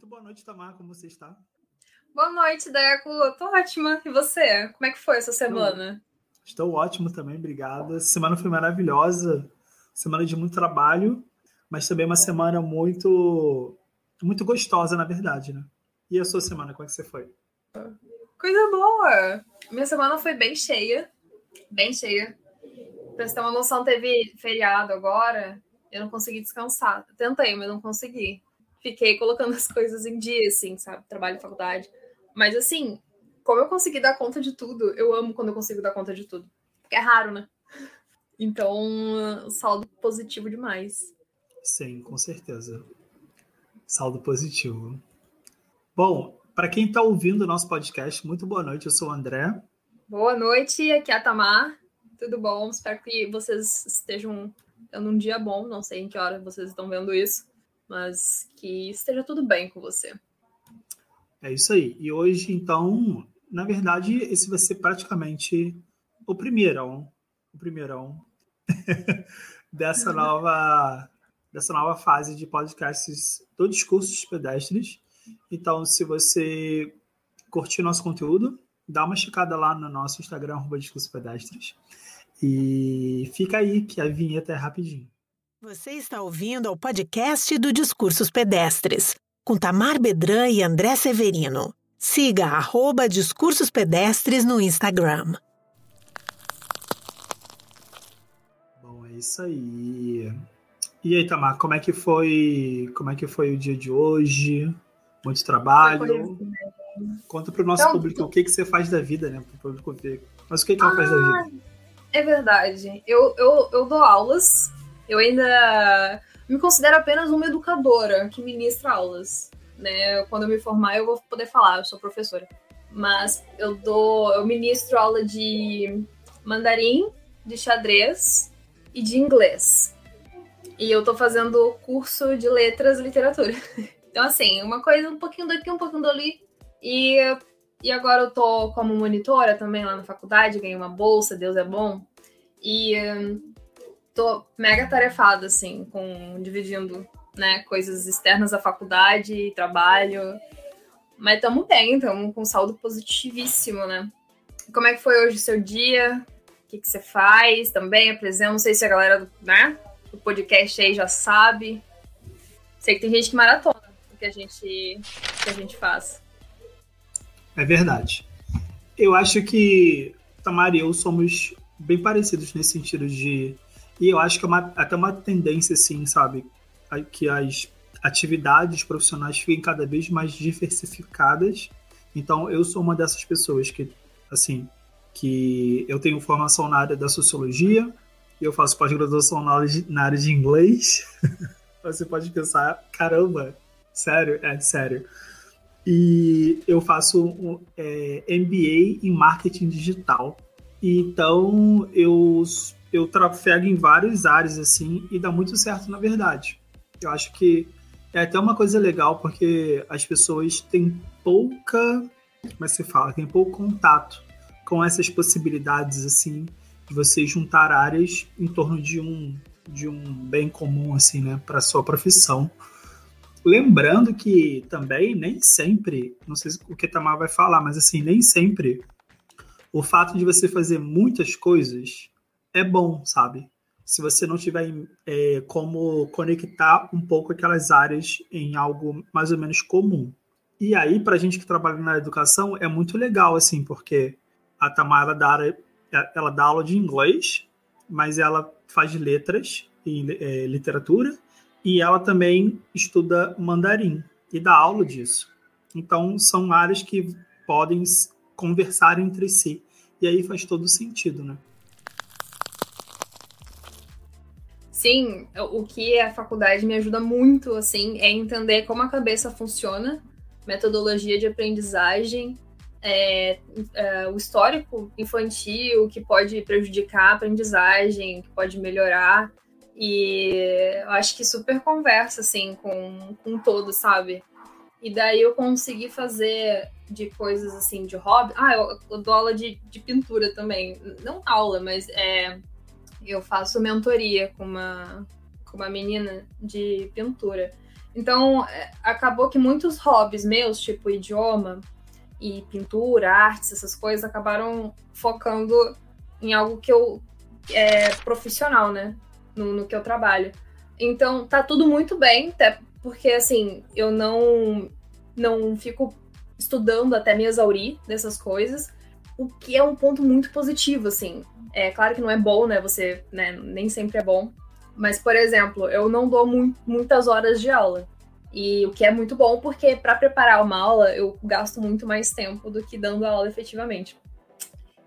Muito boa noite, Tamar. Como você está? Boa noite, Deco. Tô ótima. E você? Como é que foi essa semana? Estou, estou ótimo também, obrigada. Essa semana foi maravilhosa. Semana de muito trabalho, mas também uma semana muito muito gostosa, na verdade, né? E a sua semana, como é que você foi? Coisa boa! Minha semana foi bem cheia. Bem cheia. Pra você ter uma noção, teve feriado agora. Eu não consegui descansar. Tentei, mas não consegui fiquei colocando as coisas em dia, assim, sabe? Trabalho e faculdade. Mas, assim, como eu consegui dar conta de tudo, eu amo quando eu consigo dar conta de tudo. Porque é raro, né? Então, saldo positivo demais. Sim, com certeza. Saldo positivo. Bom, para quem está ouvindo o nosso podcast, muito boa noite. Eu sou o André. Boa noite, aqui é a Tamar. Tudo bom? Espero que vocês estejam tendo um dia bom. Não sei em que hora vocês estão vendo isso mas que esteja tudo bem com você. É isso aí. E hoje, então, na verdade, esse vai ser praticamente o primeirão, o primeirão dessa nova dessa nova fase de podcasts do Discursos Pedestres. Então, se você curtir nosso conteúdo, dá uma checada lá no nosso Instagram, arroba Discursos Pedestres. E fica aí, que a vinheta é rapidinho. Você está ouvindo ao podcast do Discursos Pedestres, com Tamar Bedran e André Severino. Siga arroba Discursos Pedestres no Instagram. Bom, é isso aí. E aí, Tamar, como é que foi, como é que foi o dia de hoje? Muito trabalho. Conta para o nosso então, público o que, que você faz da vida, né? Para o público ver. Mas o que, que ela faz da vida? Ah, é verdade. Eu, eu, eu dou aulas eu ainda me considero apenas uma educadora que ministra aulas. Né? Quando eu me formar, eu vou poder falar, eu sou professora. Mas eu dou, eu ministro aula de mandarim, de xadrez e de inglês. E eu tô fazendo curso de letras e literatura. Então, assim, uma coisa um pouquinho daqui, um pouquinho dali. E, e agora eu tô como monitora também lá na faculdade, ganhei uma bolsa, Deus é bom. E tô mega tarefada, assim, com dividindo, né, coisas externas à faculdade, trabalho. Mas estamos bem, estamos com saldo positivíssimo, né? Como é que foi hoje o seu dia? O que, que você faz também? Apresenta, não sei se a galera, né, do podcast aí já sabe. Sei que tem gente que maratona o que a gente, que a gente faz. É verdade. Eu acho que Tamara e eu somos bem parecidos nesse sentido de e eu acho que é uma, até uma tendência, assim, sabe? Que as atividades profissionais fiquem cada vez mais diversificadas. Então, eu sou uma dessas pessoas que, assim, que eu tenho formação na área da sociologia, eu faço pós-graduação na, na área de inglês. Você pode pensar, caramba, sério? É, sério. E eu faço um, é, MBA em marketing digital. Então, eu eu trafego em várias áreas assim e dá muito certo na verdade. Eu acho que é até uma coisa legal porque as pessoas têm pouca, como é que se fala, tem pouco contato com essas possibilidades assim de você juntar áreas em torno de um de um bem comum assim, né, para sua profissão. Lembrando que também nem sempre, não sei o que Tamar vai falar, mas assim, nem sempre o fato de você fazer muitas coisas é bom, sabe? Se você não tiver é, como conectar um pouco aquelas áreas em algo mais ou menos comum. E aí, para gente que trabalha na educação, é muito legal, assim, porque a Tamara dá, ela dá aula de inglês, mas ela faz letras e é, literatura, e ela também estuda mandarim e dá aula disso. Então, são áreas que podem conversar entre si. E aí faz todo sentido, né? Sim, o que a faculdade me ajuda muito, assim, é entender como a cabeça funciona, metodologia de aprendizagem, é, é, o histórico infantil que pode prejudicar a aprendizagem, que pode melhorar. E eu acho que super conversa, assim, com, com todo, sabe? E daí eu consegui fazer de coisas, assim, de hobby. Ah, eu, eu dou aula de, de pintura também. Não aula, mas é eu faço mentoria com uma, com uma menina de pintura. Então, é, acabou que muitos hobbies meus, tipo idioma e pintura, artes, essas coisas, acabaram focando em algo que eu é profissional, né? No, no que eu trabalho. Então, tá tudo muito bem, até porque assim, eu não não fico estudando até me exaurir dessas coisas, o que é um ponto muito positivo, assim. É claro que não é bom, né? Você, né, nem sempre é bom. Mas, por exemplo, eu não dou mu muitas horas de aula. E o que é muito bom, porque para preparar uma aula eu gasto muito mais tempo do que dando aula efetivamente.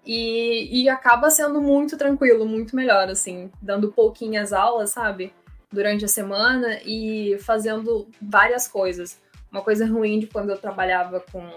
E, e acaba sendo muito tranquilo, muito melhor, assim, dando pouquinhas aulas, sabe? Durante a semana e fazendo várias coisas. Uma coisa ruim de quando eu trabalhava com.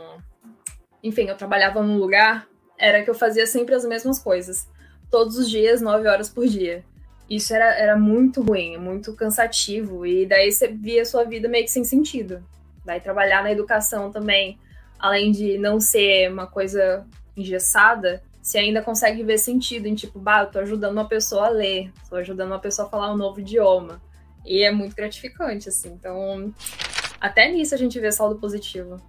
Enfim, eu trabalhava num lugar, era que eu fazia sempre as mesmas coisas. Todos os dias, nove horas por dia. Isso era, era muito ruim, muito cansativo. E daí você via a sua vida meio que sem sentido. Daí trabalhar na educação também, além de não ser uma coisa engessada, você ainda consegue ver sentido em tipo, bah, eu tô ajudando uma pessoa a ler, tô ajudando uma pessoa a falar um novo idioma. E é muito gratificante, assim. Então, até nisso a gente vê saldo positivo.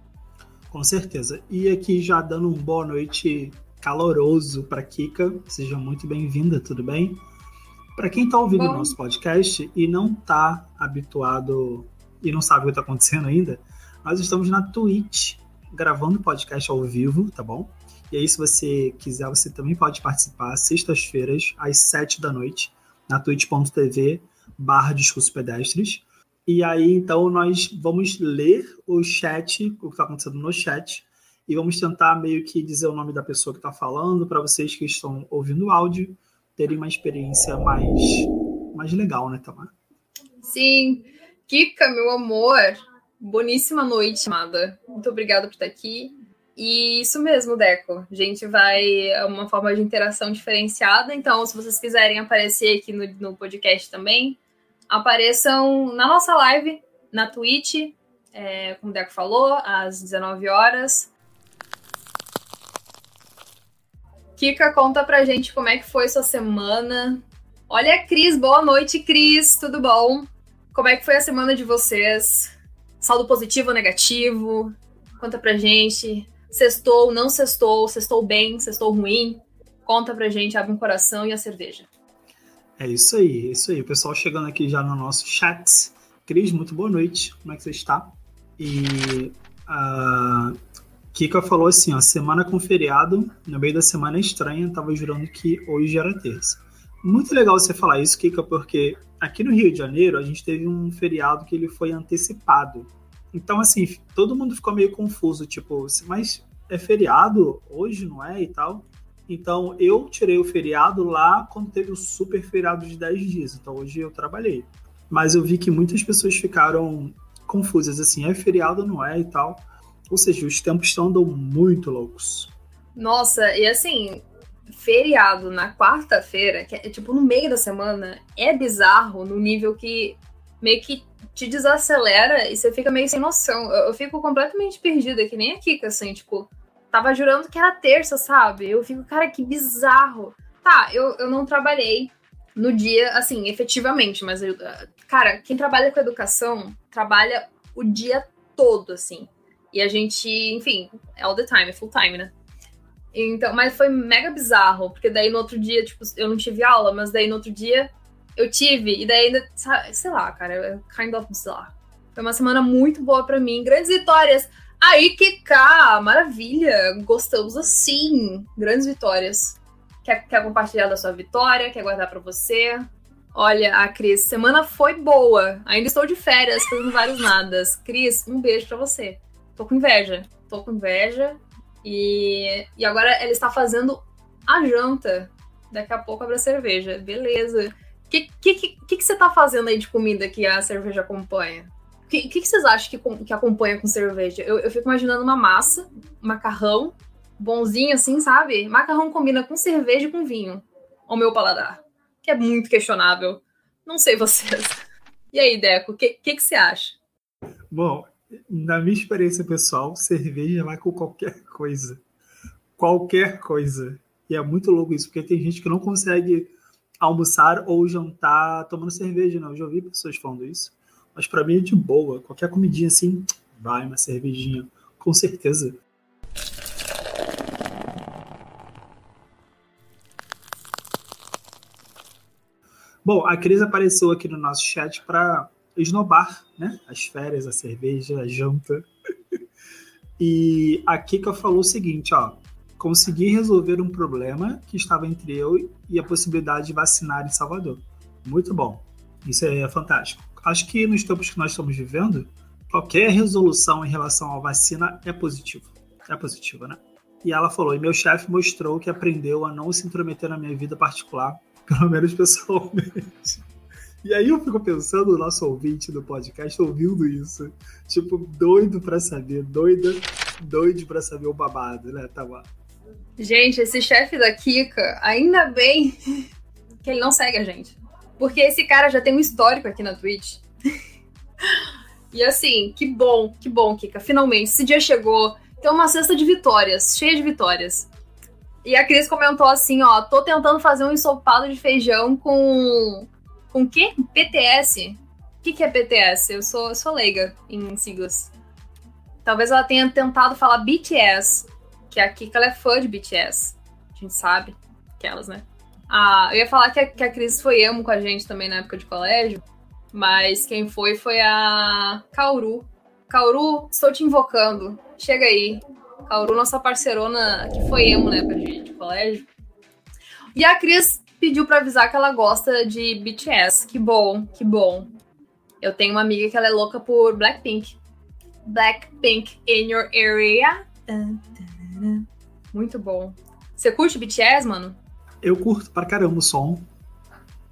Com certeza. E aqui já dando um boa noite caloroso para Kika. Seja muito bem-vinda, tudo bem? Para quem está ouvindo o nosso podcast e não está habituado e não sabe o que está acontecendo ainda, nós estamos na Twitch gravando o podcast ao vivo, tá bom? E aí, se você quiser, você também pode participar sextas-feiras, às 7 da noite, na twitch.tv barra discursos pedestres. E aí, então, nós vamos ler o chat, o que está acontecendo no chat, e vamos tentar meio que dizer o nome da pessoa que está falando, para vocês que estão ouvindo o áudio terem uma experiência mais, mais legal, né, Tamar? Sim. Kika, meu amor, boníssima noite, amada. Muito obrigada por estar aqui. E isso mesmo, Deco. A gente vai. É uma forma de interação diferenciada. Então, se vocês quiserem aparecer aqui no, no podcast também, apareçam na nossa live, na Twitch, é, como o Deco falou, às 19 horas. Kika, conta pra gente como é que foi sua semana. Olha, Cris, boa noite, Cris, tudo bom? Como é que foi a semana de vocês? Saldo positivo ou negativo? Conta pra gente. Sextou, não sextou, sextou bem, sextou ruim? Conta pra gente, abre um coração e a cerveja. É isso aí, é isso aí. O pessoal chegando aqui já no nosso chat. Cris, muito boa noite. Como é que você está? E a Kika falou assim, ó, semana com feriado, no meio da semana estranha, tava jurando que hoje era terça. Muito legal você falar isso, Kika, porque aqui no Rio de Janeiro a gente teve um feriado que ele foi antecipado. Então, assim, todo mundo ficou meio confuso, tipo, mas é feriado hoje, não é? E tal. Então, eu tirei o feriado lá quando teve o super feriado de 10 dias. Então, hoje eu trabalhei. Mas eu vi que muitas pessoas ficaram confusas, assim, é feriado ou não é e tal. Ou seja, os tempos estão andando muito loucos. Nossa, e assim, feriado na quarta-feira, que é tipo no meio da semana, é bizarro no nível que meio que te desacelera e você fica meio sem noção. Eu, eu fico completamente perdida, que nem a Kika, assim, tipo, tava jurando que era terça, sabe? Eu fico, cara, que bizarro. Tá, eu, eu não trabalhei no dia, assim, efetivamente, mas, eu, cara, quem trabalha com educação trabalha o dia todo, assim. E a gente, enfim, é all the time, é full time, né? Então, mas foi mega bizarro, porque daí no outro dia, tipo, eu não tive aula, mas daí no outro dia eu tive, e daí ainda, sei lá, cara, é kind of bizarro. Foi uma semana muito boa para mim, grandes vitórias. Aí, que cá, maravilha, gostamos assim, grandes vitórias. Quer, quer compartilhar da sua vitória? Quer guardar para você? Olha, a Cris, semana foi boa. Ainda estou de férias, fazendo vários nadas. Cris, um beijo para você. Tô com inveja. Tô com inveja. E, e agora ela está fazendo a janta. Daqui a pouco abre a cerveja. Beleza. O que, que, que, que, você tá fazendo aí de comida que a cerveja acompanha? O que, que, que, vocês acham que, que acompanha com cerveja? Eu, eu fico imaginando uma massa, macarrão, bonzinho assim, sabe? Macarrão combina com cerveja e com vinho. Ao meu paladar. Que é muito questionável. Não sei vocês. E aí, Deco, o que, que, que você acha? Bom, na minha experiência pessoal, cerveja vai com qualquer coisa. Qualquer coisa. E é muito louco isso, porque tem gente que não consegue almoçar ou jantar tomando cerveja, não. Eu já ouvi pessoas falando isso. Mas para mim é de boa. Qualquer comidinha assim, vai, uma cervejinha. Com certeza. Bom, a Cris apareceu aqui no nosso chat para esnobar, né? As férias, a cerveja, a janta. e a Kika falou o seguinte, ó. Consegui resolver um problema que estava entre eu e a possibilidade de vacinar em Salvador. Muito bom. Isso é fantástico. Acho que nos tempos que nós estamos vivendo, qualquer resolução em relação à vacina é positivo. É positiva, né? E ela falou: e meu chefe mostrou que aprendeu a não se intrometer na minha vida particular, pelo menos pessoalmente. E aí eu fico pensando no nosso ouvinte do podcast ouvindo isso. Tipo, doido para saber, doida, doido para saber o babado, né, Tamar? Gente, esse chefe da Kika, ainda bem que ele não segue a gente. Porque esse cara já tem um histórico aqui na Twitch. e assim, que bom, que bom, Kika. Finalmente, esse dia chegou. Tem uma cesta de vitórias, cheia de vitórias. E a Cris comentou assim, ó, tô tentando fazer um ensopado de feijão com com o quê? PTS? O que, que é PTS? Eu sou, sou leiga em siglas. Talvez ela tenha tentado falar BTS, que a Kika é fã de BTS. A gente sabe. Aquelas, né? Ah, eu ia falar que a, que a Cris foi emo com a gente também na época de colégio, mas quem foi foi a Kauru. Kauru, estou te invocando. Chega aí. Kauru, nossa parceirona que foi emo na época de, de colégio. E a Cris pediu para avisar que ela gosta de BTS. Que bom, que bom. Eu tenho uma amiga que ela é louca por Blackpink. Blackpink in your area. Muito bom. Você curte BTS, mano? Eu curto pra caramba o som.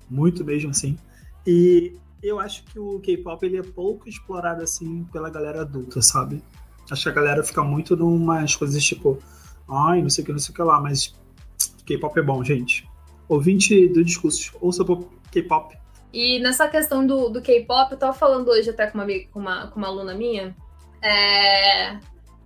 Muito mesmo, assim. E eu acho que o K-pop ele é pouco explorado assim pela galera adulta, sabe? Acho que a galera fica muito numas coisas tipo, ai, não sei o que, não sei o que lá, mas K-pop é bom, gente ouvinte do discurso, ouça K-pop. E nessa questão do, do K-pop, eu tava falando hoje até com uma, com uma, com uma aluna minha, é...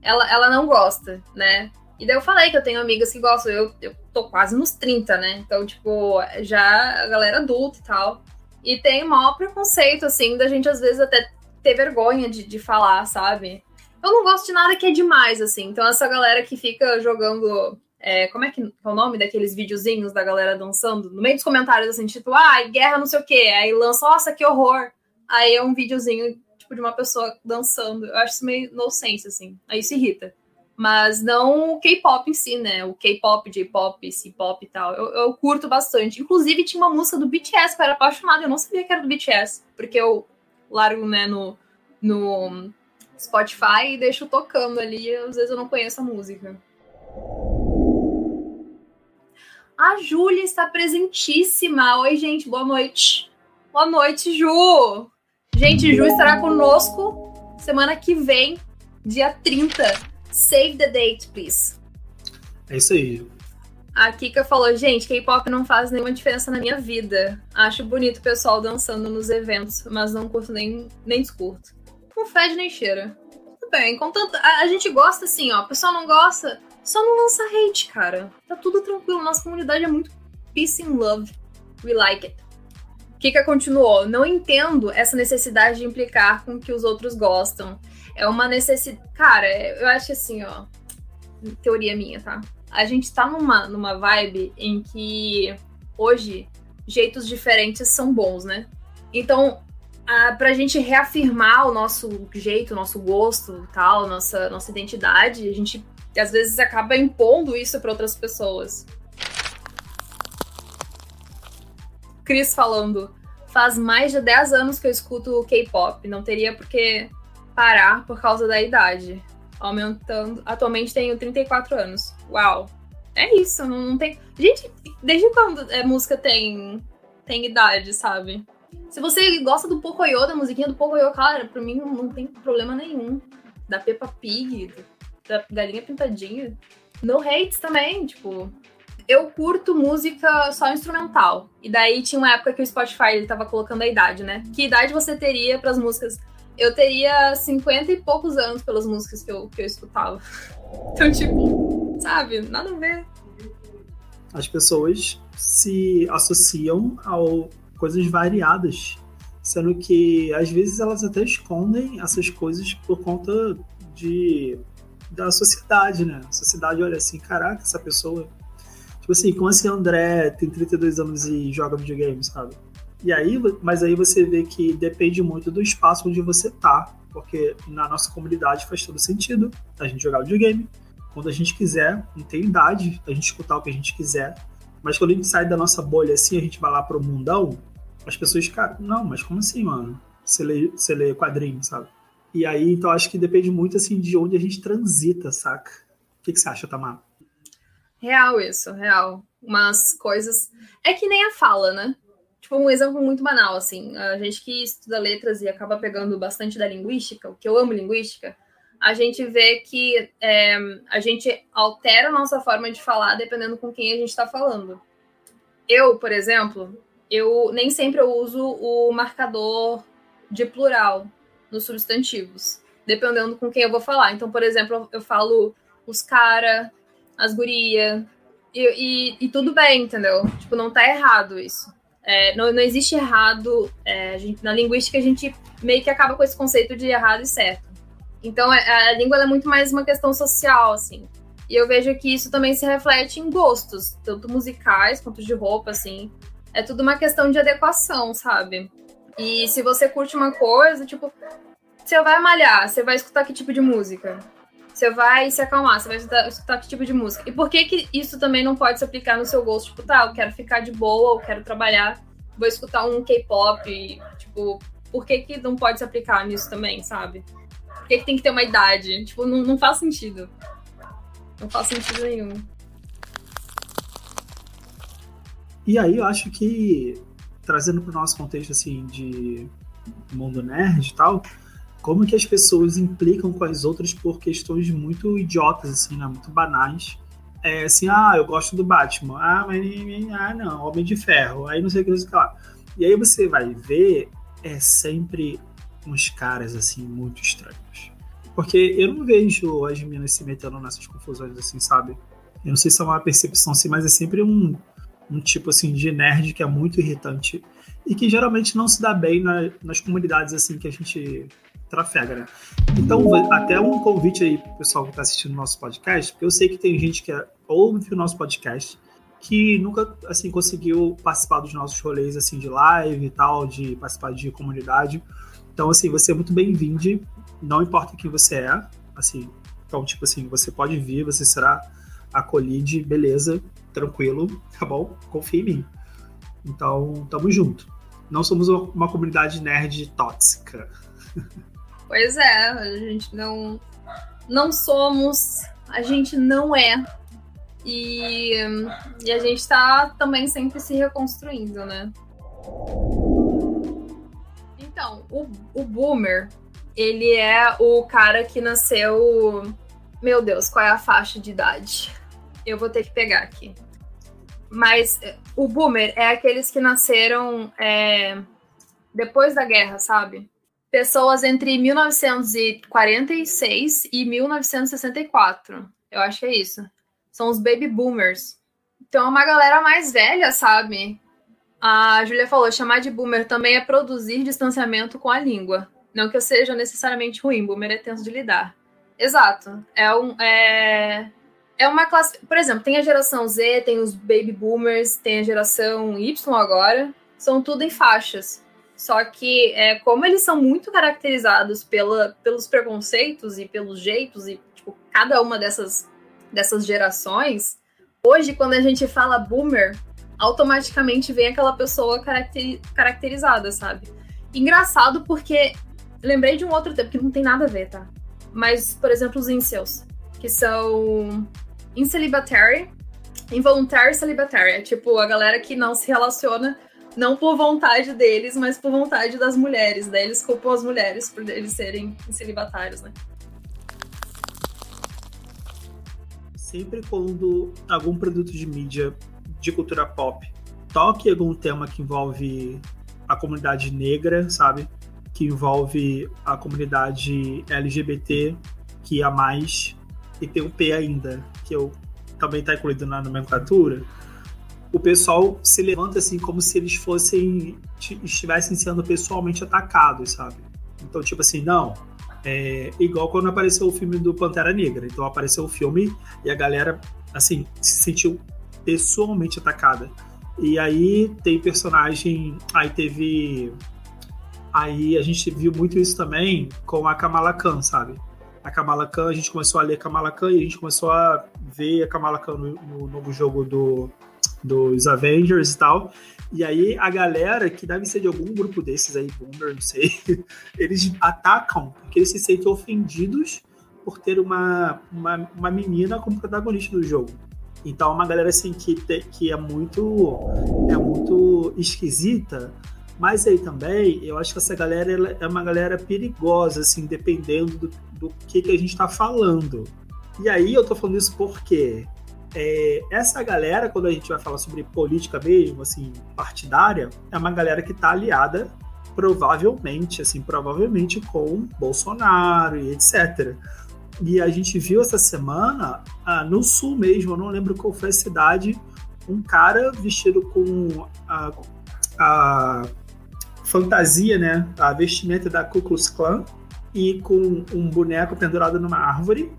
ela, ela não gosta, né? E daí eu falei que eu tenho amigas que gostam, eu, eu tô quase nos 30, né? Então, tipo, já a galera adulta e tal. E tem maior preconceito, assim, da gente às vezes até ter vergonha de, de falar, sabe? Eu não gosto de nada que é demais, assim. Então, essa galera que fica jogando é, como é que é o nome daqueles videozinhos da galera dançando? No meio dos comentários, assim, tipo, ah, guerra não sei o quê. Aí lança, nossa, que horror. Aí é um videozinho, tipo, de uma pessoa dançando. Eu acho isso meio nonsense, assim. Aí isso irrita. Mas não o K-pop em si, né? O K-pop, J-pop, C-pop e tal. Eu, eu, curto bastante. Inclusive, tinha uma música do BTS que eu era apaixonada. Eu não sabia que era do BTS. Porque eu largo, né, no, no Spotify e deixo tocando ali. Às vezes eu não conheço a música. A Júlia está presentíssima. Oi, gente, boa noite. Boa noite, Ju. Gente, Ju estará conosco semana que vem, dia 30. Save the date, please. É isso aí. A Kika falou, gente, K-pop não faz nenhuma diferença na minha vida. Acho bonito o pessoal dançando nos eventos, mas não curto nem, nem descurto. Não fede nem cheira. Tudo bem, contanto, a, a gente gosta assim, ó. O pessoal não gosta, só não lança hate, cara. Tá tudo tranquilo. Nossa comunidade é muito peace and love. We like it. Kika continuou. Não entendo essa necessidade de implicar com o que os outros gostam. É uma necessidade. Cara, eu acho assim, ó. Teoria minha, tá? A gente tá numa, numa vibe em que hoje jeitos diferentes são bons, né? Então, a, pra gente reafirmar o nosso jeito, o nosso gosto tal, nossa, nossa identidade, a gente às vezes acaba impondo isso para outras pessoas. Cris falando, faz mais de 10 anos que eu escuto K-pop, não teria por que parar por causa da idade. Aumentando. Atualmente tenho 34 anos. Uau. É isso, não, não tem. Gente, desde quando a música tem, tem idade, sabe? Se você gosta do Pocoyo, da musiquinha do Pocoyo, cara, pra mim não tem problema nenhum. Da Peppa Pig, da Galinha Pintadinha. No Hates também, tipo. Eu curto música só instrumental. E daí tinha uma época que o Spotify ele tava colocando a idade, né? Que idade você teria para as músicas? Eu teria 50 e poucos anos pelas músicas que eu, que eu escutava. Então, tipo, sabe? Nada a ver. As pessoas se associam a coisas variadas sendo que às vezes elas até escondem essas coisas por conta de da sociedade, né? A sociedade olha assim, caraca, essa pessoa. Tipo assim, como assim André tem 32 anos e joga videogame, sabe? E aí, mas aí você vê que depende muito do espaço onde você tá, porque na nossa comunidade faz todo sentido a gente jogar videogame quando a gente quiser, não tem idade a gente escutar o que a gente quiser. Mas quando a gente sai da nossa bolha assim, a gente vai lá pro mundão, as pessoas, cara, não, mas como assim, mano? Você lê, você lê quadrinho, sabe? E aí, então acho que depende muito assim de onde a gente transita, saca? O que, que você acha, Tamar? Real isso, real. Umas coisas. É que nem a fala, né? Tipo, um exemplo muito banal, assim. A gente que estuda letras e acaba pegando bastante da linguística, o que eu amo linguística, a gente vê que é, a gente altera a nossa forma de falar dependendo com quem a gente está falando. Eu, por exemplo, eu nem sempre eu uso o marcador de plural nos substantivos, dependendo com quem eu vou falar. Então, por exemplo, eu falo os cara, as guria, e, e, e tudo bem, entendeu? Tipo, não tá errado isso. É, não, não existe errado. É, gente, na linguística, a gente meio que acaba com esse conceito de errado e certo. Então, é, a, a língua é muito mais uma questão social, assim. E eu vejo que isso também se reflete em gostos, tanto musicais quanto de roupa, assim. É tudo uma questão de adequação, sabe? E se você curte uma coisa, tipo, você vai malhar, você vai escutar que tipo de música? Você vai se acalmar, você vai escutar, escutar que tipo de música? E por que que isso também não pode se aplicar no seu gosto? Tipo, tá, eu quero ficar de boa, eu quero trabalhar, vou escutar um K-pop, tipo, por que que não pode se aplicar nisso também, sabe? Por que que tem que ter uma idade? Tipo, não, não faz sentido. Não faz sentido nenhum. E aí eu acho que, trazendo para o nosso contexto assim de mundo nerd e tal, como que as pessoas implicam com as outras por questões muito idiotas, assim, né? Muito banais. É assim, ah, eu gosto do Batman. Ah, mas ah, não, Homem de Ferro. Aí não sei o que, não sei o que lá. E aí você vai ver, é sempre uns caras, assim, muito estranhos. Porque eu não vejo as meninas se metendo nessas confusões, assim, sabe? Eu não sei se é uma percepção assim, mas é sempre um, um tipo assim de nerd que é muito irritante e que geralmente não se dá bem na, nas comunidades assim que a gente trafega, né? Então, até um convite aí pro pessoal que está assistindo o nosso podcast, porque eu sei que tem gente que ouve o nosso podcast que nunca assim conseguiu participar dos nossos rolês assim de live e tal, de participar de comunidade. Então, assim, você é muito bem-vindo, não importa quem você é, assim. Então, tipo assim, você pode vir, você será acolhido, beleza tranquilo, tá bom? Confia em mim. Então, tamo junto. Não somos uma comunidade nerd tóxica. Pois é, a gente não não somos, a gente não é. E, e a gente tá também sempre se reconstruindo, né? Então, o, o boomer, ele é o cara que nasceu. Meu Deus, qual é a faixa de idade? eu vou ter que pegar aqui. Mas eh, o boomer é aqueles que nasceram é, depois da guerra, sabe? Pessoas entre 1946 e 1964. Eu acho que é isso. São os baby boomers. Então é uma galera mais velha, sabe? A Julia falou, chamar de boomer também é produzir distanciamento com a língua. Não que eu seja necessariamente ruim, boomer é tenso de lidar. Exato. É um, é, é uma classe. Por exemplo, tem a geração Z, tem os baby boomers, tem a geração Y agora. São tudo em faixas. Só que, é, como eles são muito caracterizados pela, pelos preconceitos e pelos jeitos, e tipo, cada uma dessas, dessas gerações, hoje, quando a gente fala boomer, automaticamente vem aquela pessoa caracteri caracterizada, sabe? Engraçado porque lembrei de um outro tempo que não tem nada a ver, tá? Mas, por exemplo, os incels, que são Incelibatory, involuntary celibatária. É tipo a galera que não se relaciona não por vontade deles, mas por vontade das mulheres. Daí eles culpam as mulheres por eles serem celibatários, né? Sempre quando algum produto de mídia de cultura pop toque algum tema que envolve a comunidade negra, sabe? Que envolve a comunidade LGBT, que a mais, e tem o P ainda, que eu também está incluído na nomenclatura, o pessoal se levanta assim como se eles fossem estivessem sendo pessoalmente atacados, sabe? Então, tipo assim, não, é igual quando apareceu o filme do Pantera Negra. Então apareceu o filme e a galera, assim, se sentiu pessoalmente atacada. E aí tem personagem. Aí teve. Aí a gente viu muito isso também com a Kamala Khan, sabe? A Kamala Khan, a gente começou a ler Kamala Khan e a gente começou a ver a Kamala Khan no, no novo jogo do, dos Avengers e tal. E aí a galera, que deve ser de algum grupo desses aí, Boomer, não sei, eles atacam porque eles se sentem ofendidos por ter uma, uma, uma menina como protagonista do jogo. Então, uma galera assim que, te, que é muito é muito esquisita, mas aí também eu acho que essa galera é uma galera perigosa, assim, dependendo do, do que, que a gente está falando. E aí eu tô falando isso porque é, essa galera, quando a gente vai falar sobre política mesmo, assim, partidária, é uma galera que está aliada, provavelmente, assim, provavelmente com Bolsonaro e etc. E a gente viu essa semana, ah, no sul mesmo, eu não lembro qual foi a cidade, um cara vestido com a, a fantasia, né, a vestimenta da Ku Klux Klan e com um boneco pendurado numa árvore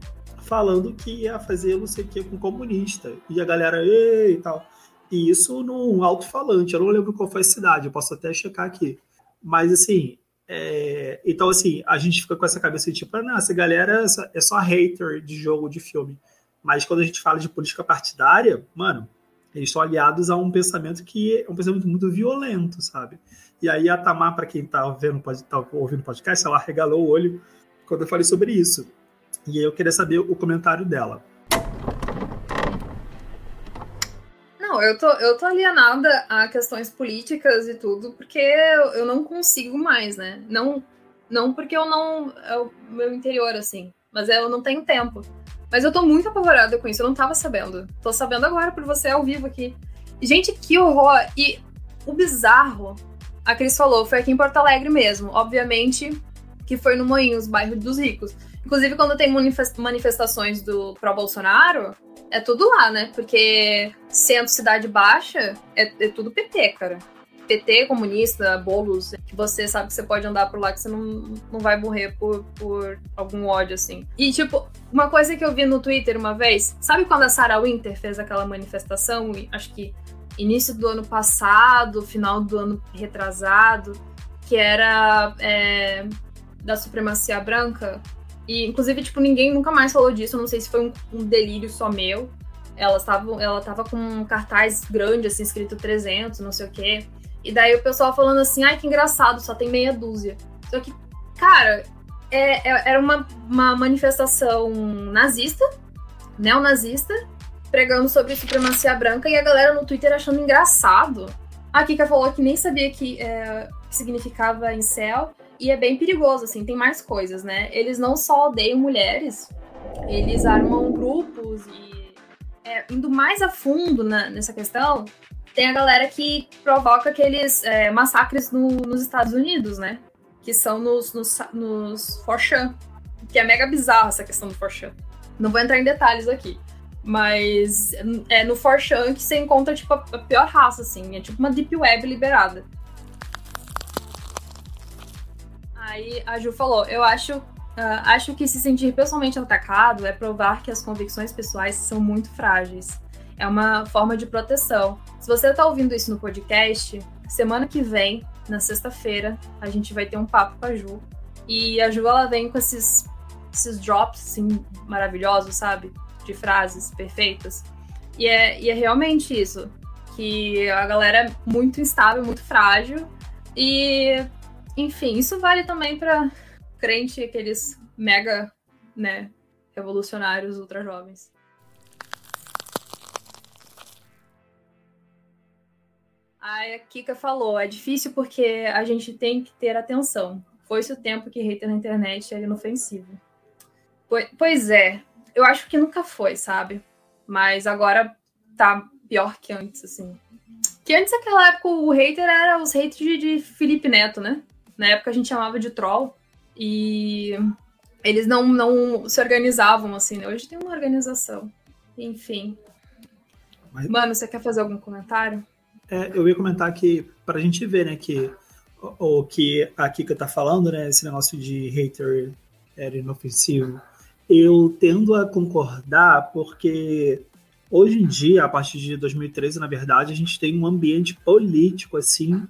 falando que ia fazer não sei o que com comunista. E a galera, e tal. E isso num alto-falante. Eu não lembro qual foi a cidade, eu posso até checar aqui. Mas assim, é... então assim, a gente fica com essa cabeça de tipo, ah, não, essa galera é só, é só hater de jogo, de filme. Mas quando a gente fala de política partidária, mano, eles estão aliados a um pensamento que é um pensamento muito violento, sabe? E aí a Tamar, para quem tá vendo, pode tá ouvindo podcast, ela regalou o olho quando eu falei sobre isso. E aí eu queria saber o comentário dela. Não, eu tô, eu tô alienada a questões políticas e tudo, porque eu, eu não consigo mais, né? Não, não porque eu não. É o meu interior, assim. Mas eu não tenho tempo. Mas eu tô muito apavorada com isso, eu não tava sabendo. Tô sabendo agora por você ao vivo aqui. Gente, que horror! E o bizarro, a Cris falou, foi aqui em Porto Alegre mesmo. Obviamente que foi no Moinhos, bairro dos ricos. Inclusive, quando tem manifestações do pró-Bolsonaro, é tudo lá, né? Porque centro, cidade baixa, é, é, tudo PT, cara. PT, comunista, bolos, que você sabe que você pode andar por lá que você não, não vai morrer por, por algum ódio, assim. E, tipo, uma coisa que eu vi no Twitter uma vez, sabe quando a Sarah Winter fez aquela manifestação, acho que início do ano passado, final do ano retrasado, que era é, da supremacia branca? E, inclusive, tipo, ninguém nunca mais falou disso. Eu não sei se foi um, um delírio só meu. Ela estava ela tava com um cartaz grande, assim, escrito 300, não sei o quê. E daí o pessoal falando assim, ai, que engraçado, só tem meia dúzia. Só que, cara, é, é, era uma, uma manifestação nazista, neonazista, pregando sobre supremacia branca e a galera no Twitter achando engraçado. A Kika falou que nem sabia que, é, que significava incel. E é bem perigoso, assim, tem mais coisas, né? Eles não só odeiam mulheres, eles armam grupos e é, indo mais a fundo na, nessa questão, tem a galera que provoca aqueles é, massacres no, nos Estados Unidos, né? Que são nos, nos, nos Forchan, que é mega bizarro essa questão do Forchan. Não vou entrar em detalhes aqui. Mas é no Forchan que você encontra, tipo, a pior raça, assim. É tipo uma Deep Web liberada. Aí a Ju falou: eu acho, uh, acho que se sentir pessoalmente atacado é provar que as convicções pessoais são muito frágeis. É uma forma de proteção. Se você está ouvindo isso no podcast, semana que vem, na sexta-feira, a gente vai ter um papo com a Ju. E a Ju ela vem com esses, esses drops assim, maravilhosos, sabe? De frases perfeitas. E é, e é realmente isso. Que a galera é muito instável, muito frágil. E enfim, isso vale também para crente, aqueles mega, né, revolucionários ultra jovens. A Kika falou, é difícil porque a gente tem que ter atenção. Foi-se o tempo que hater na internet era inofensivo. Pois é, eu acho que nunca foi, sabe? Mas agora tá pior que antes, assim. Que antes, naquela época, o hater era os haters de Felipe Neto, né? Na época a gente chamava de troll. E eles não, não se organizavam assim, né? Hoje tem uma organização. Enfim. Mas... Mano, você quer fazer algum comentário? É, eu ia comentar que, para a gente ver, né, que o que a Kika tá falando, né, esse negócio de hater era inofensivo, eu tendo a concordar porque hoje em dia, a partir de 2013, na verdade, a gente tem um ambiente político, assim,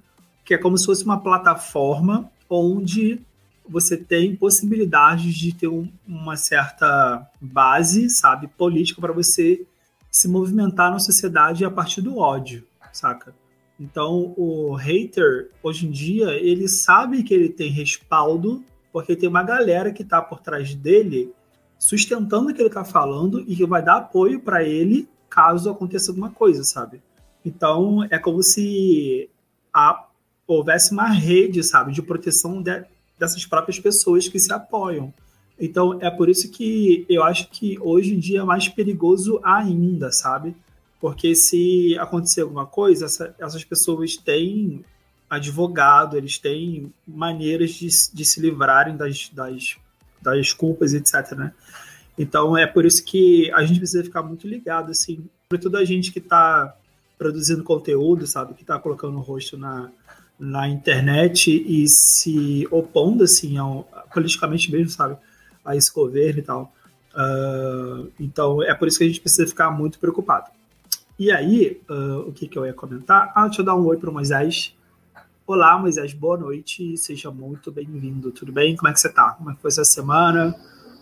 que é como se fosse uma plataforma onde você tem possibilidades de ter um, uma certa base, sabe, política para você se movimentar na sociedade a partir do ódio, saca? Então, o hater, hoje em dia, ele sabe que ele tem respaldo, porque tem uma galera que está por trás dele sustentando o que ele está falando e que vai dar apoio para ele caso aconteça alguma coisa, sabe? Então, é como se a, houvesse uma rede, sabe, de proteção de, dessas próprias pessoas que se apoiam. Então, é por isso que eu acho que hoje em dia é mais perigoso ainda, sabe? Porque se acontecer alguma coisa, essa, essas pessoas têm advogado, eles têm maneiras de, de se livrarem das, das, das culpas, etc, né? Então, é por isso que a gente precisa ficar muito ligado, assim, sobretudo a gente que está produzindo conteúdo, sabe, que está colocando o rosto na, na internet e se opondo, assim, ao, politicamente mesmo, sabe, a esse governo e tal. Uh, então, é por isso que a gente precisa ficar muito preocupado. E aí, uh, o que, que eu ia comentar? Ah, deixa eu dar um oi para o Moisés. Olá, Moisés, boa noite, seja muito bem-vindo. Tudo bem? Como é que você está? Como é que foi essa semana?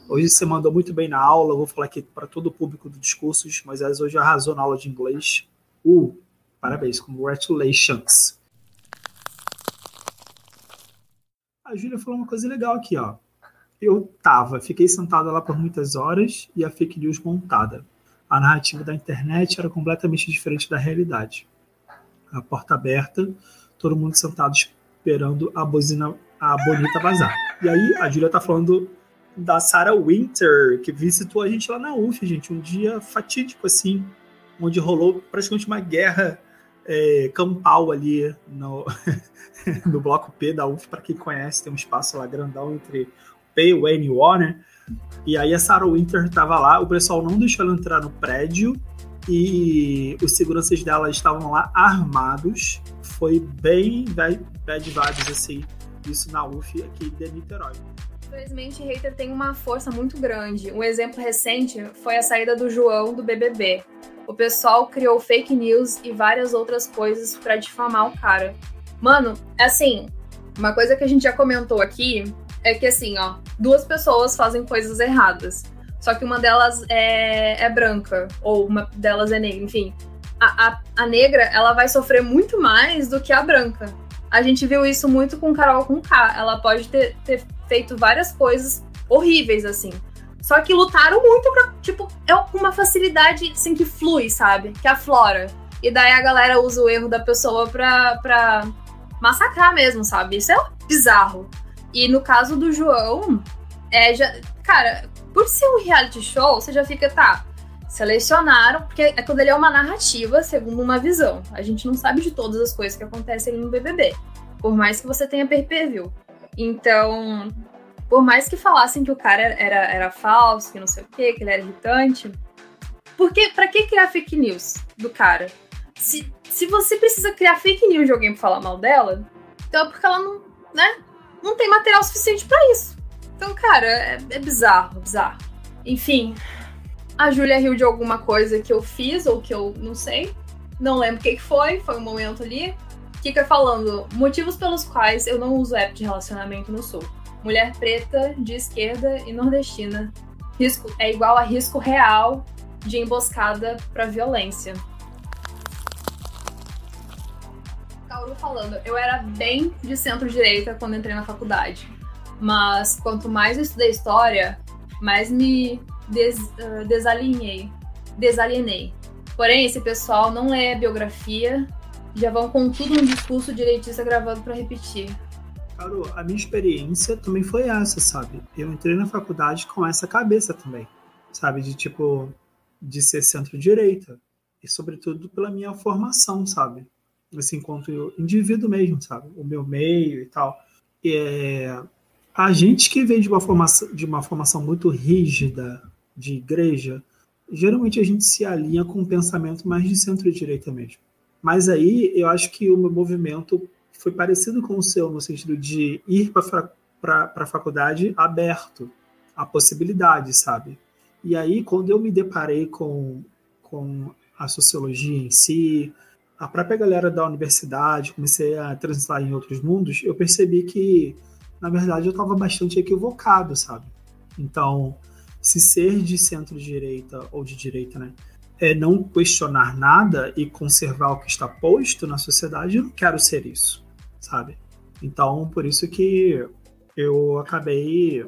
Hoje você mandou muito bem na aula, eu vou falar aqui para todo o público do Discursos. Moisés hoje arrasou na aula de inglês. Uh, parabéns, congratulations. A Júlia falou uma coisa legal aqui, ó. Eu tava, fiquei sentada lá por muitas horas e a fake news montada. A narrativa da internet era completamente diferente da realidade. A porta aberta, todo mundo sentado esperando a buzina, a bonita vazar. E aí a Júlia tá falando da Sarah Winter, que visitou a gente lá na UF, gente, um dia fatídico assim, onde rolou praticamente uma guerra é, campal ali no, no bloco P da UF, para quem conhece, tem um espaço lá grandão entre P e e o O, né? E aí a Sarah Winter estava lá, o pessoal não deixou ela entrar no prédio e os seguranças dela estavam lá armados. Foi bem bad vibes, assim, isso na UF aqui de Niterói. Infelizmente, hater tem uma força muito grande. Um exemplo recente foi a saída do João do BBB o pessoal criou fake news e várias outras coisas para difamar o cara. Mano, assim, uma coisa que a gente já comentou aqui é que assim, ó, duas pessoas fazem coisas erradas. Só que uma delas é, é branca, ou uma delas é negra, enfim. A, a, a, negra, ela vai sofrer muito mais do que a branca. A gente viu isso muito com Carol com K. Ela pode ter, ter feito várias coisas horríveis, assim. Só que lutaram muito pra, tipo, é uma facilidade assim que flui, sabe? Que aflora. E daí a galera usa o erro da pessoa pra, pra massacrar mesmo, sabe? Isso é bizarro. E no caso do João, é já. Cara, por ser um reality show, você já fica, tá. Selecionaram, porque é quando ele é uma narrativa, segundo uma visão. A gente não sabe de todas as coisas que acontecem no BBB. Por mais que você tenha pay-per-view. Então, por mais que falassem que o cara era, era falso, que não sei o quê, que ele era irritante, porque para que criar fake news do cara? Se, se você precisa criar fake news de alguém pra falar mal dela, então é porque ela não, né, não tem material suficiente para isso. Então, cara, é, é bizarro, bizarro. Enfim, a Júlia riu de alguma coisa que eu fiz ou que eu não sei. Não lembro o que, que foi, foi um momento ali. Kika falando motivos pelos quais eu não uso app de relacionamento no Sul mulher preta, de esquerda e nordestina. Risco é igual a risco real de emboscada para violência. Cauru falando, eu era bem de centro-direita quando entrei na faculdade, mas quanto mais eu estudei história, mais me des, uh, desalienei, desalienei. Porém, esse pessoal não lê biografia, já vão com tudo um discurso direitista gravado para repetir. Carol, a minha experiência também foi essa, sabe? Eu entrei na faculdade com essa cabeça também, sabe? De tipo, de ser centro-direita. E sobretudo pela minha formação, sabe? Assim, enquanto indivíduo mesmo, sabe? O meu meio e tal. E, é, a gente que vem de uma formação, de uma formação muito rígida de igreja, geralmente a gente se alinha com um pensamento mais de centro-direita mesmo. Mas aí eu acho que o meu movimento foi parecido com o seu, no sentido de ir para a faculdade aberto a possibilidade, sabe? E aí, quando eu me deparei com, com a sociologia em si, a própria galera da universidade, comecei a transitar em outros mundos, eu percebi que, na verdade, eu estava bastante equivocado, sabe? Então, se ser de centro-direita ou de direita, né, é não questionar nada e conservar o que está posto na sociedade, eu não quero ser isso, sabe? Então, por isso que eu acabei,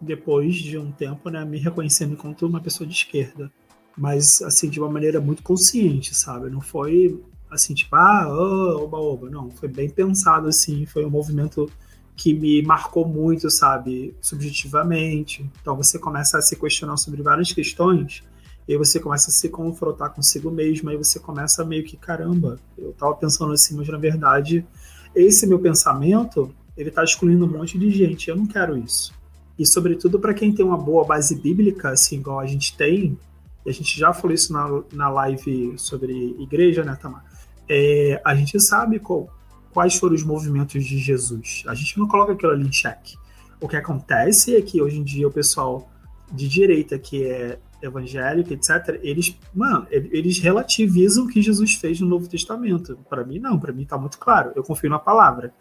depois de um tempo, né, me reconhecendo enquanto uma pessoa de esquerda. Mas, assim, de uma maneira muito consciente, sabe? Não foi assim, tipo, ah, oh, oba, oba. Não, foi bem pensado, assim, foi um movimento que me marcou muito, sabe, subjetivamente. Então você começa a se questionar sobre várias questões, e aí você começa a se confrontar consigo mesmo, aí você começa meio que, caramba, eu tava pensando assim, mas na verdade, esse meu pensamento, ele tá excluindo um monte de gente, eu não quero isso. E sobretudo para quem tem uma boa base bíblica, assim, igual a gente tem, e a gente já falou isso na, na live sobre igreja, né, Tamar? é, a gente sabe qual, quais foram os movimentos de Jesus. A gente não coloca aquilo ali em xeque. O que acontece é que hoje em dia o pessoal de direita, que é evangélico, etc., eles, mano, eles relativizam o que Jesus fez no Novo Testamento. Para mim, não. Para mim tá muito claro. Eu confio na palavra.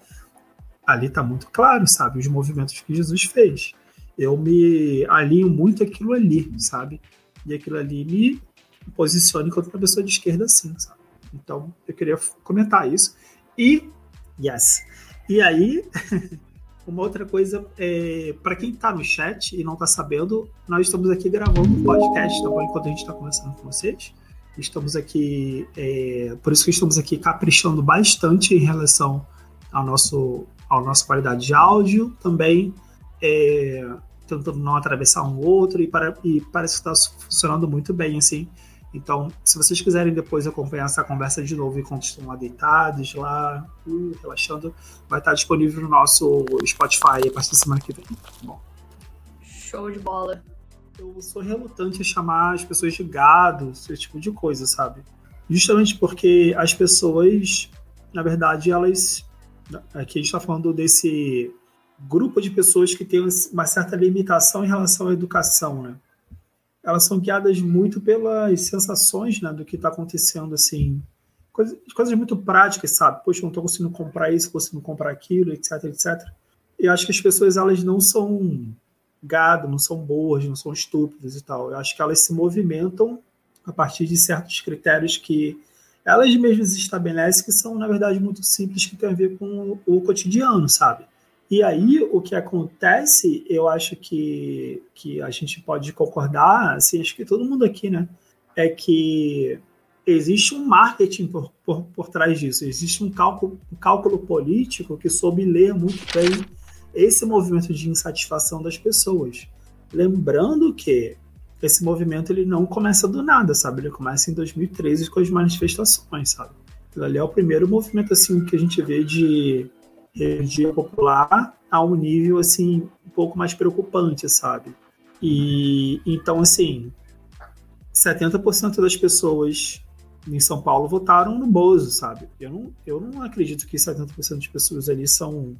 Ali tá muito claro, sabe? Os movimentos que Jesus fez. Eu me alinho muito aquilo ali, sabe? E aquilo ali me posiciona enquanto uma pessoa de esquerda, assim, sabe? Então, eu queria comentar isso. E, yes. E aí, uma outra coisa, é, para quem está no chat e não está sabendo, nós estamos aqui gravando um podcast, tá bom? Enquanto a gente está conversando com vocês. Estamos aqui, é, por isso que estamos aqui caprichando bastante em relação ao nosso, à nossa qualidade de áudio, também é, tentando não atravessar um outro, e, para, e parece que está funcionando muito bem, assim, então, se vocês quiserem depois acompanhar essa conversa de novo enquanto estão lá deitados, lá, uh, relaxando, vai estar disponível no nosso Spotify a partir da semana que vem. Tá bom. Show de bola. Eu sou relutante a chamar as pessoas de gado, esse tipo de coisa, sabe? Justamente porque as pessoas, na verdade, elas. Aqui a gente está falando desse grupo de pessoas que tem uma certa limitação em relação à educação, né? Elas são guiadas muito pelas sensações né, do que está acontecendo, assim, coisas, coisas muito práticas, sabe? Poxa, não estou conseguindo comprar isso, conseguindo comprar aquilo, etc, etc. Eu acho que as pessoas, elas não são gado, não são boas, não são estúpidas e tal. Eu acho que elas se movimentam a partir de certos critérios que elas mesmas estabelecem que são, na verdade, muito simples, que tem a ver com o cotidiano, sabe? E aí, o que acontece, eu acho que, que a gente pode concordar, assim, acho que todo mundo aqui, né? É que existe um marketing por, por, por trás disso, existe um cálculo, um cálculo político que soube ler muito bem esse movimento de insatisfação das pessoas. Lembrando que esse movimento ele não começa do nada, sabe? Ele começa em 2013 com as manifestações, sabe? Aquilo ali é o primeiro movimento assim que a gente vê de energia popular a um nível assim um pouco mais preocupante, sabe? E então assim, 70% das pessoas em São Paulo votaram no Bozo, sabe? Eu não, eu não acredito que 70% das pessoas ali são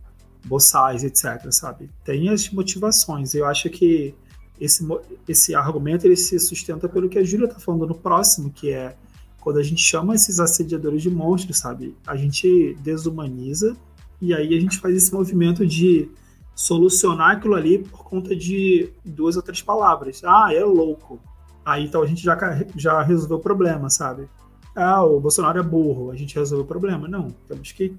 boçais, etc, sabe? Tem as motivações. Eu acho que esse, esse argumento ele se sustenta pelo que a Júlia tá falando no próximo, que é quando a gente chama esses assediadores de monstros, sabe? A gente desumaniza e aí a gente faz esse movimento de solucionar aquilo ali por conta de duas ou três palavras. Ah, é louco. Aí então a gente já, já resolveu o problema, sabe? Ah, o Bolsonaro é burro, a gente resolveu o problema. Não, temos que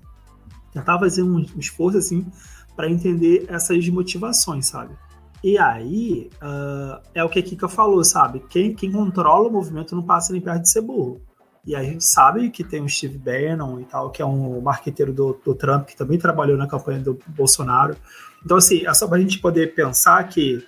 tentar fazer um, esforço assim para entender essas motivações, sabe? E aí uh, é o que a Kika falou, sabe? Quem, quem controla o movimento não passa nem perto de ser burro. E a gente sabe que tem o Steve Bannon e tal, que é um marqueteiro do, do Trump, que também trabalhou na campanha do Bolsonaro. Então, assim, é só para a gente poder pensar que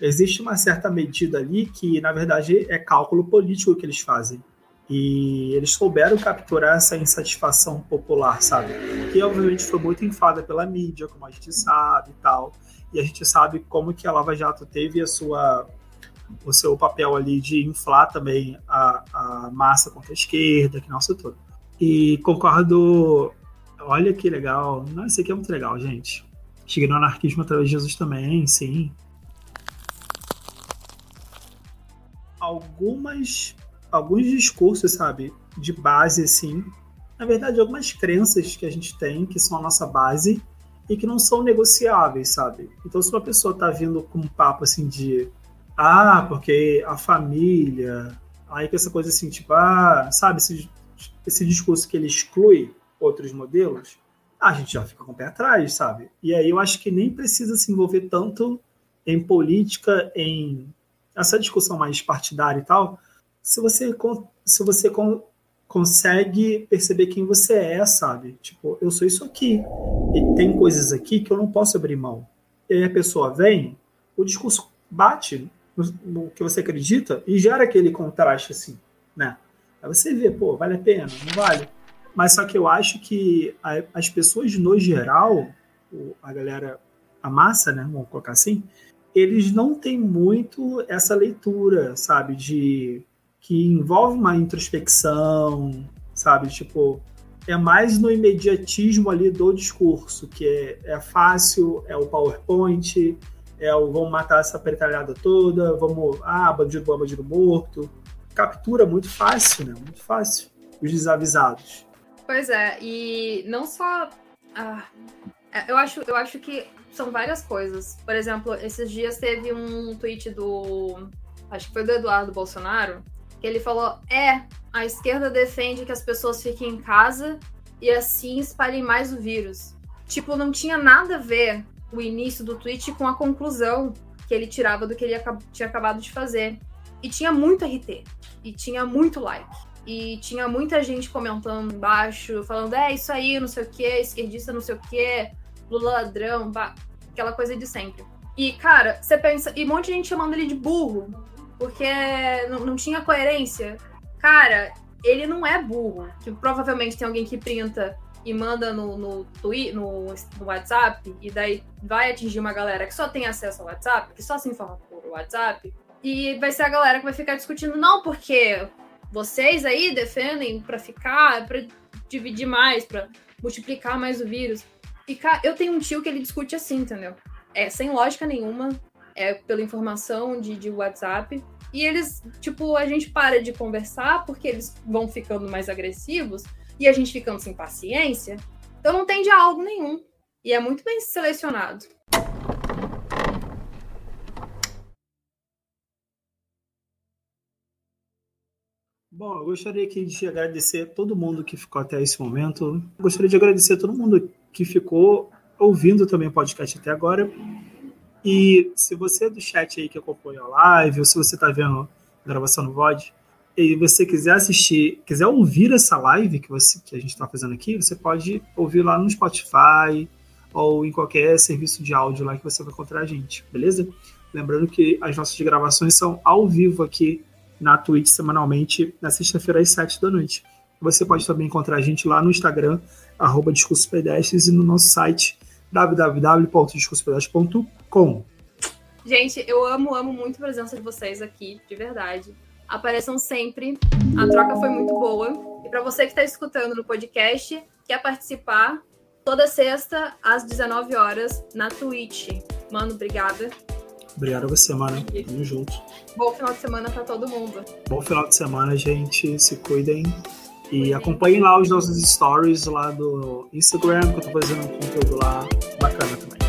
existe uma certa medida ali que, na verdade, é cálculo político que eles fazem. E eles souberam capturar essa insatisfação popular, sabe? Que, obviamente, foi muito enfada pela mídia, como a gente sabe e tal. E a gente sabe como que a Lava Jato teve a sua o seu papel ali de inflar também a, a massa contra a esquerda, que nossa tudo. E concordo. Olha que legal. Não, isso aqui é muito legal, gente. Cheguei no anarquismo através de Jesus também, sim. Algumas. Alguns discursos, sabe? De base, assim. Na verdade, algumas crenças que a gente tem, que são a nossa base, e que não são negociáveis, sabe? Então, se uma pessoa tá vindo com um papo assim de ah, porque a família, aí que essa coisa assim, tipo, ah, sabe, esse, esse discurso que ele exclui outros modelos, a gente já fica com o pé atrás, sabe? E aí eu acho que nem precisa se envolver tanto em política, em essa discussão mais partidária e tal, se você, se você consegue perceber quem você é, sabe? Tipo, eu sou isso aqui. E tem coisas aqui que eu não posso abrir mão. E aí a pessoa vem, o discurso bate no, no que você acredita e gera aquele contraste assim, né? Aí você vê, pô, vale a pena, não vale? Mas só que eu acho que a, as pessoas, no geral, a galera, a massa, né, vamos colocar assim, eles não têm muito essa leitura, sabe, de que envolve uma introspecção, sabe? Tipo, é mais no imediatismo ali do discurso, que é, é fácil, é o PowerPoint, é o vamos matar essa pretalhada toda, vamos, ah, bandido bom, bandido morto. Captura muito fácil, né? Muito fácil. Os desavisados. Pois é, e não só. Ah, é, eu, acho, eu acho que são várias coisas. Por exemplo, esses dias teve um tweet do. Acho que foi do Eduardo Bolsonaro, que ele falou: é, a esquerda defende que as pessoas fiquem em casa e assim espalhem mais o vírus. Tipo, não tinha nada a ver o início do tweet com a conclusão que ele tirava do que ele tinha acabado de fazer. E tinha muito RT, e tinha muito like, e tinha muita gente comentando embaixo, falando: é isso aí, não sei o que, esquerdista, não sei o que, Lula ladrão, bah, aquela coisa de sempre. E, cara, você pensa, e um monte de gente chamando ele de burro, porque não, não tinha coerência. Cara, ele não é burro. Que provavelmente tem alguém que printa e manda no, no, Twitter, no, no, WhatsApp, e daí vai atingir uma galera que só tem acesso ao WhatsApp, que só se informa por WhatsApp, e vai ser a galera que vai ficar discutindo, não, porque vocês aí defendem para ficar, para dividir mais, para multiplicar mais o vírus. E cara, eu tenho um tio que ele discute assim, entendeu? É sem lógica nenhuma, é pela informação de, de WhatsApp. E eles, tipo, a gente para de conversar porque eles vão ficando mais agressivos e a gente ficando sem paciência. Então não tem diálogo nenhum. E é muito bem selecionado. Bom, eu gostaria aqui de agradecer a todo mundo que ficou até esse momento. Eu gostaria de agradecer a todo mundo que ficou ouvindo também o podcast até agora. E se você é do chat aí que acompanha a live, ou se você está vendo a gravação no VOD, e você quiser assistir, quiser ouvir essa live que, você, que a gente está fazendo aqui, você pode ouvir lá no Spotify ou em qualquer serviço de áudio lá que você vai encontrar a gente, beleza? Lembrando que as nossas gravações são ao vivo aqui na Twitch semanalmente, na sexta-feira às sete da noite. Você pode também encontrar a gente lá no Instagram, arroba Pedestres, e no nosso site www.discursopedestres.com. Gente, eu amo, amo muito a presença de vocês aqui, de verdade. Apareçam sempre. A troca foi muito boa. E para você que está escutando no podcast, quer participar, toda sexta às 19 horas na Twitch. Mano, obrigada. Obrigado a você, mano. Tamo junto. Bom final de semana para todo mundo. Bom final de semana, gente. Se cuidem. E acompanhem lá os nossos stories lá do Instagram, que eu tô fazendo um conteúdo lá bacana também.